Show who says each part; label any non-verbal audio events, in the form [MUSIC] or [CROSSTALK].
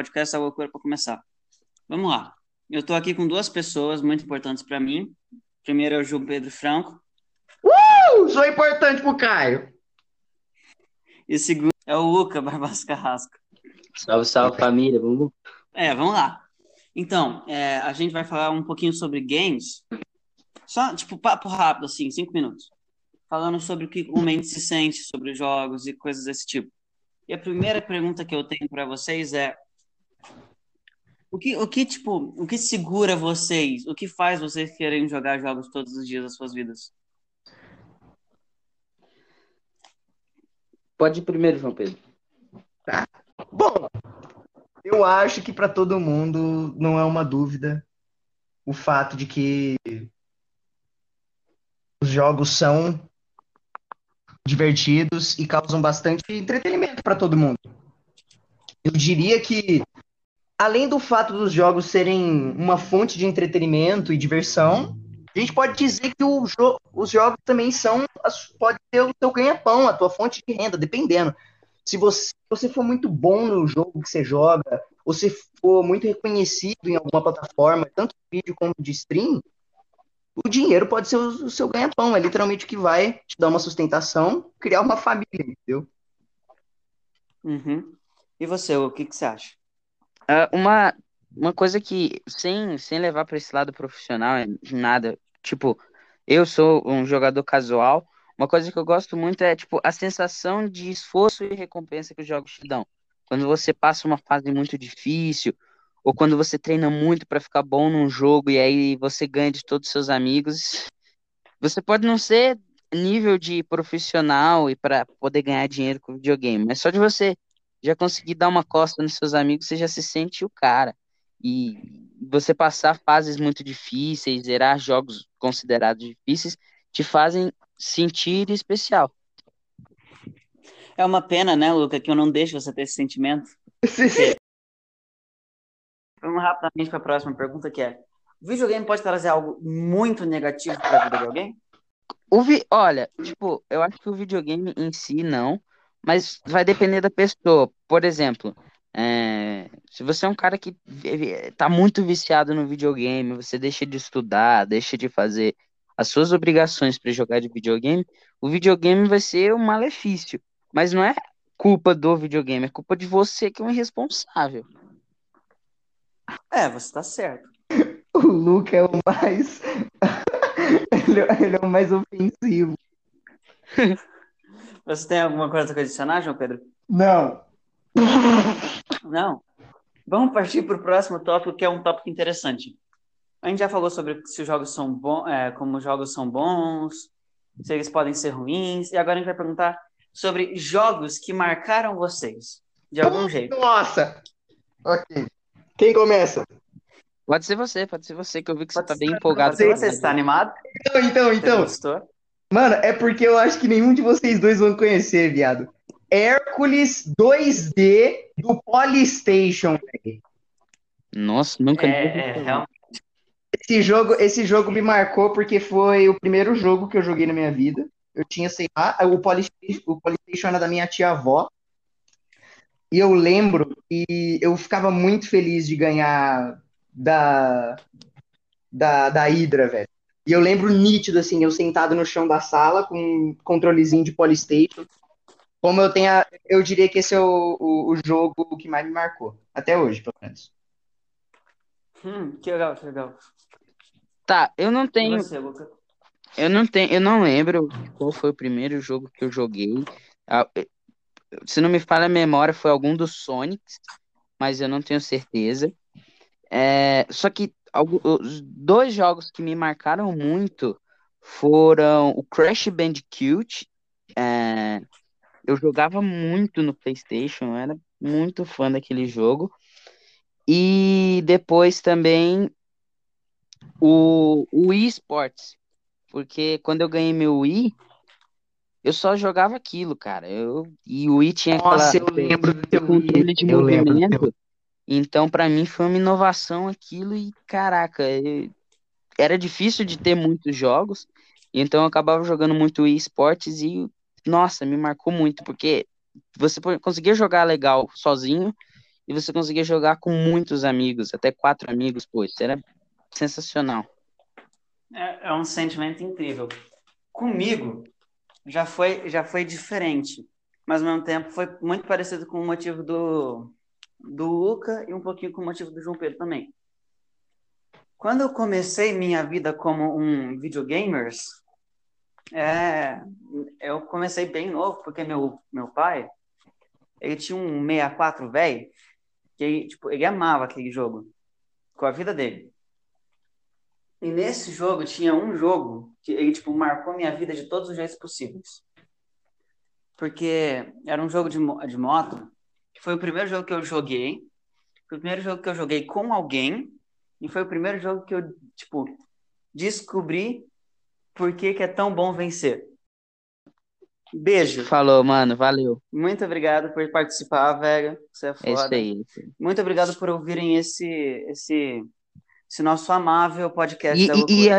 Speaker 1: podcast da loucura para começar. Vamos lá. Eu estou aqui com duas pessoas muito importantes para mim. Primeiro é o João Pedro Franco.
Speaker 2: Uh! Sou importante pro Caio.
Speaker 1: E segundo é o Luca [LAUGHS] Barbas Carrasco.
Speaker 3: Salve, salve família, vamos.
Speaker 1: É, vamos lá. Então, é, a gente vai falar um pouquinho sobre games. Só, tipo, papo rápido, assim, cinco minutos. Falando sobre o que o mente se sente sobre os jogos e coisas desse tipo. E a primeira pergunta que eu tenho para vocês é: o que, o que, tipo, o que segura vocês? O que faz vocês querem jogar jogos todos os dias das suas vidas?
Speaker 3: Pode ir primeiro, João Pedro.
Speaker 2: Tá. Bom, eu acho que para todo mundo não é uma dúvida o fato de que os jogos são divertidos e causam bastante entretenimento para todo mundo. Eu diria que, além do fato dos jogos serem uma fonte de entretenimento e diversão, a gente pode dizer que jo os jogos também são, pode ser o teu ganha-pão, a tua fonte de renda, dependendo. Se você, você for muito bom no jogo que você joga, ou se for muito reconhecido em alguma plataforma, tanto de vídeo como de stream, o dinheiro pode ser o, o seu ganha-pão, é literalmente o que vai te dar uma sustentação, criar uma família, entendeu?
Speaker 1: Uhum. E você, o que, que você acha?
Speaker 3: Uh, uma, uma coisa que, sem, sem levar para esse lado profissional, é nada, tipo, eu sou um jogador casual, uma coisa que eu gosto muito é, tipo, a sensação de esforço e recompensa que os jogos te dão. Quando você passa uma fase muito difícil, ou quando você treina muito para ficar bom num jogo e aí você ganha de todos os seus amigos, [LAUGHS] você pode não ser nível de profissional e para poder ganhar dinheiro com videogame, mas só de você já conseguir dar uma costa nos seus amigos, você já se sente o cara. E você passar fases muito difíceis, zerar jogos considerados difíceis, te fazem sentir especial.
Speaker 1: É uma pena, né, Luca, que eu não deixo você ter esse sentimento. Vamos rapidamente para a próxima pergunta, que é: o videogame pode trazer algo muito negativo para a vida de alguém?
Speaker 3: O vi... Olha, tipo, eu acho que o videogame em si não, mas vai depender da pessoa. Por exemplo, é... se você é um cara que tá muito viciado no videogame, você deixa de estudar, deixa de fazer as suas obrigações para jogar de videogame, o videogame vai ser um malefício. Mas não é culpa do videogame, é culpa de você que é um irresponsável.
Speaker 1: É, você tá certo.
Speaker 2: O Luke é o mais. [LAUGHS] ele, ele, é o mais ofensivo. [LAUGHS]
Speaker 1: Você tem alguma coisa a adicionar, João Pedro?
Speaker 2: Não. [LAUGHS]
Speaker 1: Não. Vamos partir para o próximo tópico, que é um tópico interessante. A gente já falou sobre se os jogos são bons, é, como os jogos são bons, se eles podem ser ruins, e agora a gente vai perguntar sobre jogos que marcaram vocês, de algum jeito.
Speaker 2: Nossa! Ok. Quem começa?
Speaker 3: Pode ser você, pode ser você, que eu vi que
Speaker 1: Pode
Speaker 3: você tá
Speaker 1: ser,
Speaker 3: bem empolgado.
Speaker 1: Você, você está animado?
Speaker 2: Então, então, então.
Speaker 1: Você gostou?
Speaker 2: Mano, é porque eu acho que nenhum de vocês dois vão conhecer, viado. Hércules 2D do Polystation, velho.
Speaker 3: Nossa, nunca
Speaker 1: É, é, realmente.
Speaker 2: Esse jogo, esse jogo me marcou porque foi o primeiro jogo que eu joguei na minha vida. Eu tinha, sei lá, o Polystation, o Polystation era da minha tia-avó. E eu lembro que eu ficava muito feliz de ganhar da, da, da Hydra, velho. E eu lembro nítido, assim, eu sentado no chão da sala com um controlezinho de Polystation. Como eu tenho, a- eu diria que esse é o, o, o jogo que mais me marcou. Até hoje, pelo menos.
Speaker 1: Hum, que legal, que legal.
Speaker 3: Tá, eu não tenho,
Speaker 1: você,
Speaker 3: eu não tenho, eu não lembro qual foi o primeiro jogo que eu joguei. Ah, Se não me falha a memória, foi algum dos Sonics, mas eu não tenho certeza. É, só que algu- os dois jogos que me marcaram muito foram o Crash Bandicoot. é, eu jogava muito no PlayStation, era muito fã daquele jogo. E depois também o, o Wii Sports, porque quando eu ganhei meu Wii, eu só jogava aquilo, cara. Eu, e o Wii tinha aquela
Speaker 2: Nossa, eu lembro do teu
Speaker 3: controle de
Speaker 2: Eu lembro do teu.
Speaker 3: Então, pra mim, foi uma inovação aquilo e, caraca, eu- era difícil de ter muitos jogos, então eu acabava jogando muito Wii Sports e, nossa, me marcou muito, porque você conseguia jogar legal sozinho e você conseguia jogar com muitos amigos, até quatro amigos, pô, isso era sensacional.
Speaker 1: É, é um sentimento incrível. Comigo, já foi, já foi diferente, mas ao mesmo tempo foi muito parecido com o motivo do, do Luca e um pouquinho com o motivo do João Pedro também. Quando eu comecei minha vida como um videogamers, é, eu comecei bem novo, porque meu, meu pai, ele tinha um 64 velho, que ele, tipo, ele amava aquele jogo, com a vida dele. E nesse jogo tinha um jogo que ele, tipo, marcou minha vida de todos os jeitos possíveis. Porque era um jogo de, de moto, que foi o primeiro jogo que eu joguei, foi o primeiro jogo que eu joguei com alguém, e foi o primeiro jogo que eu, tipo, descobri por que, que é tão bom vencer. Beijo.
Speaker 3: Falou, mano, valeu.
Speaker 1: Muito obrigado por participar, velho. Você é foda.
Speaker 3: Isso aí.
Speaker 1: Muito obrigado por ouvirem esse, esse, esse nosso amável podcast
Speaker 3: E, e, e a